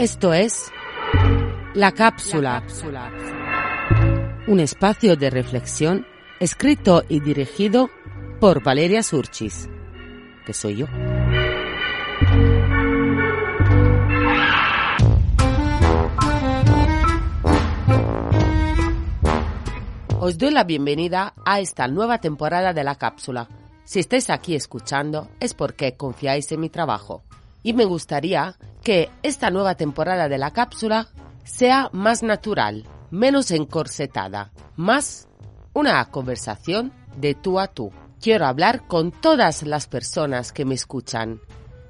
Esto es La Cápsula, un espacio de reflexión escrito y dirigido por Valeria Surchis, que soy yo. Os doy la bienvenida a esta nueva temporada de la cápsula. Si estáis aquí escuchando es porque confiáis en mi trabajo. Y me gustaría que esta nueva temporada de la cápsula sea más natural, menos encorsetada, más una conversación de tú a tú. Quiero hablar con todas las personas que me escuchan.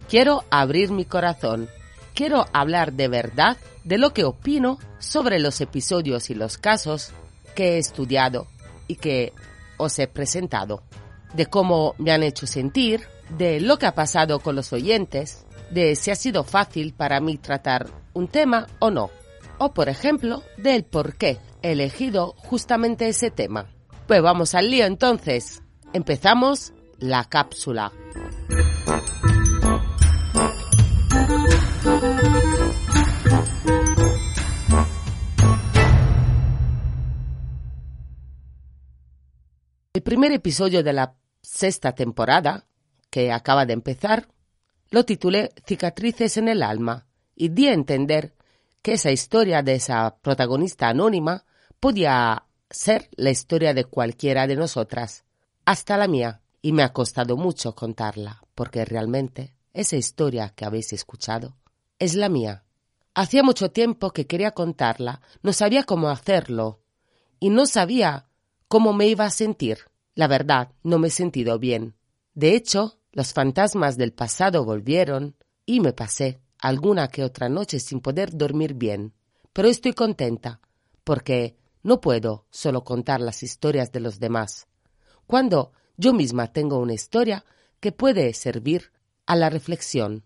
Quiero abrir mi corazón. Quiero hablar de verdad de lo que opino sobre los episodios y los casos que he estudiado y que os he presentado, de cómo me han hecho sentir, de lo que ha pasado con los oyentes, de si ha sido fácil para mí tratar un tema o no, o por ejemplo, del por qué he elegido justamente ese tema. Pues vamos al lío entonces. Empezamos la cápsula. El primer episodio de la sexta temporada, que acaba de empezar, lo titulé Cicatrices en el alma y di a entender que esa historia de esa protagonista anónima podía ser la historia de cualquiera de nosotras, hasta la mía, y me ha costado mucho contarla, porque realmente esa historia que habéis escuchado es la mía. Hacía mucho tiempo que quería contarla, no sabía cómo hacerlo, y no sabía cómo me iba a sentir. La verdad, no me he sentido bien. De hecho, los fantasmas del pasado volvieron y me pasé alguna que otra noche sin poder dormir bien. Pero estoy contenta, porque no puedo solo contar las historias de los demás. Cuando yo misma tengo una historia que puede servir a la reflexión.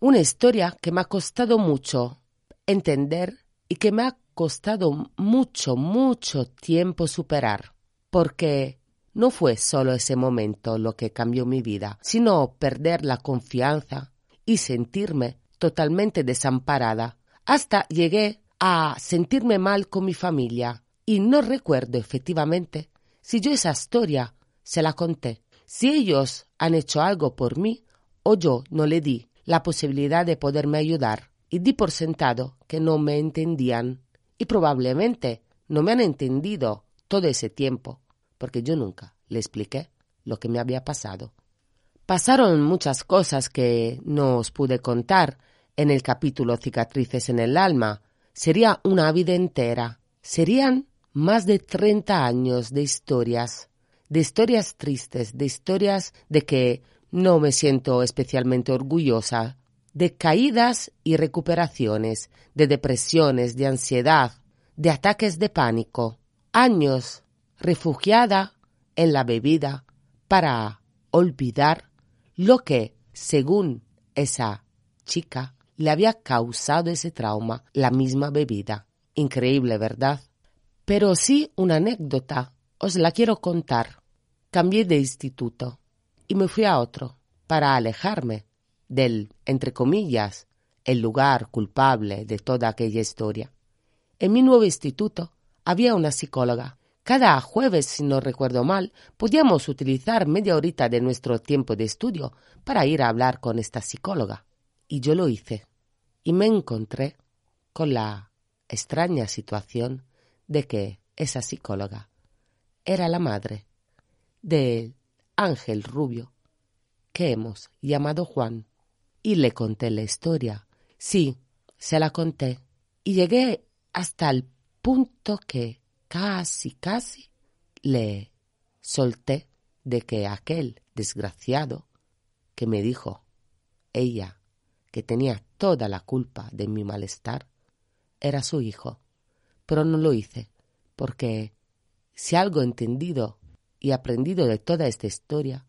Una historia que me ha costado mucho entender y que me ha costado mucho, mucho tiempo superar, porque no fue solo ese momento lo que cambió mi vida, sino perder la confianza y sentirme totalmente desamparada. Hasta llegué a sentirme mal con mi familia y no recuerdo efectivamente si yo esa historia se la conté, si ellos han hecho algo por mí o yo no le di la posibilidad de poderme ayudar y di por sentado que no me entendían y probablemente no me han entendido todo ese tiempo, porque yo nunca le expliqué lo que me había pasado. Pasaron muchas cosas que no os pude contar en el capítulo Cicatrices en el alma. Sería una vida entera. Serían más de treinta años de historias, de historias tristes, de historias de que no me siento especialmente orgullosa, de caídas y recuperaciones, de depresiones, de ansiedad, de ataques de pánico, años refugiada en la bebida para olvidar lo que, según esa chica, le había causado ese trauma, la misma bebida. Increíble, ¿verdad? Pero sí una anécdota, os la quiero contar. Cambié de instituto y me fui a otro para alejarme del, entre comillas, el lugar culpable de toda aquella historia. En mi nuevo instituto había una psicóloga. Cada jueves, si no recuerdo mal, podíamos utilizar media horita de nuestro tiempo de estudio para ir a hablar con esta psicóloga. Y yo lo hice. Y me encontré con la extraña situación de que esa psicóloga era la madre del ángel rubio que hemos llamado Juan. Y le conté la historia. Sí, se la conté. Y llegué hasta el punto que casi, casi le solté de que aquel desgraciado que me dijo ella que tenía toda la culpa de mi malestar era su hijo, pero no lo hice, porque si algo he entendido y aprendido de toda esta historia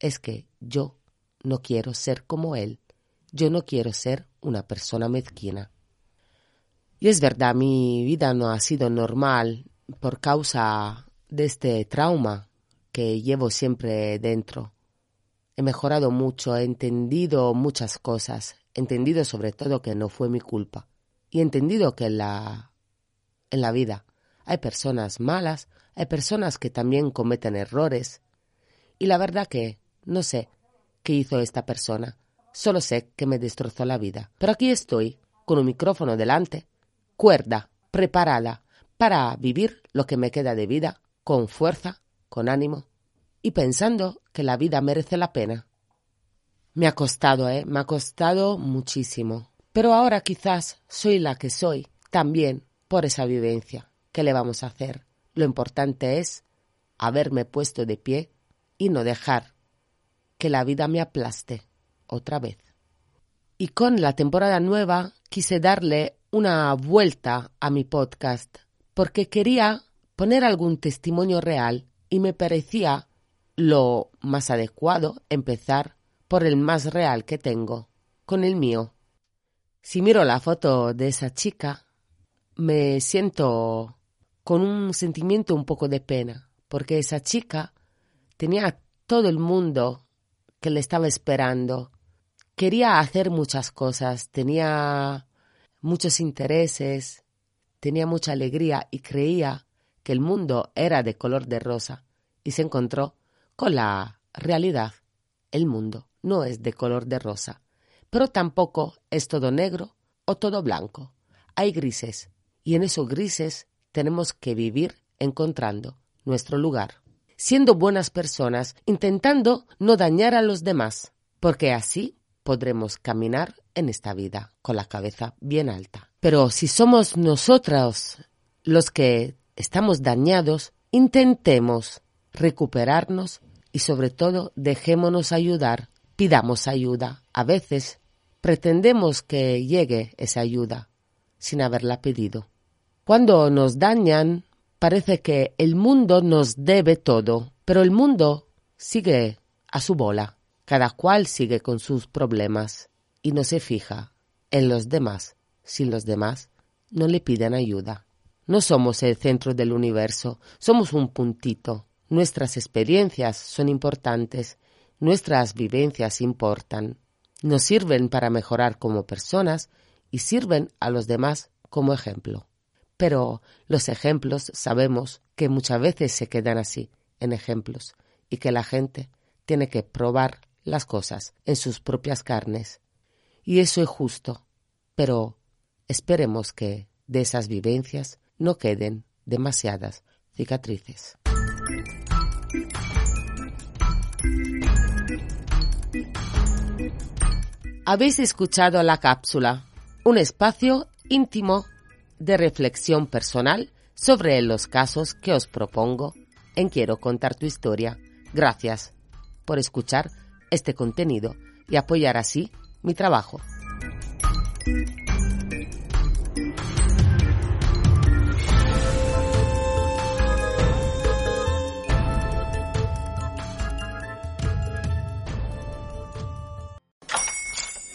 es que yo no quiero ser como él, yo no quiero ser una persona mezquina. Y es verdad, mi vida no ha sido normal por causa de este trauma que llevo siempre dentro. He mejorado mucho, he entendido muchas cosas, he entendido sobre todo que no fue mi culpa y he entendido que en la, en la vida hay personas malas, hay personas que también cometen errores y la verdad que no sé qué hizo esta persona, solo sé que me destrozó la vida. Pero aquí estoy, con un micrófono delante, cuerda, preparada para vivir lo que me queda de vida con fuerza, con ánimo y pensando que la vida merece la pena. Me ha costado, ¿eh? Me ha costado muchísimo. Pero ahora quizás soy la que soy, también por esa vivencia. ¿Qué le vamos a hacer? Lo importante es haberme puesto de pie y no dejar que la vida me aplaste otra vez. Y con la temporada nueva quise darle una vuelta a mi podcast porque quería poner algún testimonio real y me parecía lo más adecuado empezar por el más real que tengo, con el mío. Si miro la foto de esa chica, me siento con un sentimiento un poco de pena, porque esa chica tenía todo el mundo que le estaba esperando. Quería hacer muchas cosas, tenía muchos intereses, tenía mucha alegría y creía que el mundo era de color de rosa y se encontró con la realidad. El mundo no es de color de rosa, pero tampoco es todo negro o todo blanco. Hay grises y en esos grises tenemos que vivir encontrando nuestro lugar siendo buenas personas, intentando no dañar a los demás, porque así podremos caminar en esta vida con la cabeza bien alta. Pero si somos nosotros los que estamos dañados, intentemos recuperarnos y sobre todo dejémonos ayudar, pidamos ayuda. A veces pretendemos que llegue esa ayuda sin haberla pedido. Cuando nos dañan, Parece que el mundo nos debe todo, pero el mundo sigue a su bola. Cada cual sigue con sus problemas y no se fija en los demás si los demás no le piden ayuda. No somos el centro del universo, somos un puntito. Nuestras experiencias son importantes, nuestras vivencias importan, nos sirven para mejorar como personas y sirven a los demás como ejemplo. Pero los ejemplos sabemos que muchas veces se quedan así, en ejemplos, y que la gente tiene que probar las cosas en sus propias carnes. Y eso es justo, pero esperemos que de esas vivencias no queden demasiadas cicatrices. Habéis escuchado la cápsula, un espacio íntimo de reflexión personal sobre los casos que os propongo en Quiero contar tu historia. Gracias por escuchar este contenido y apoyar así mi trabajo.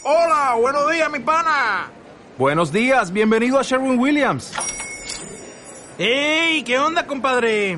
Hola, buenos días, mi pana. Buenos días, bienvenido a Sherwin Williams. ¡Ey! ¿Qué onda, compadre?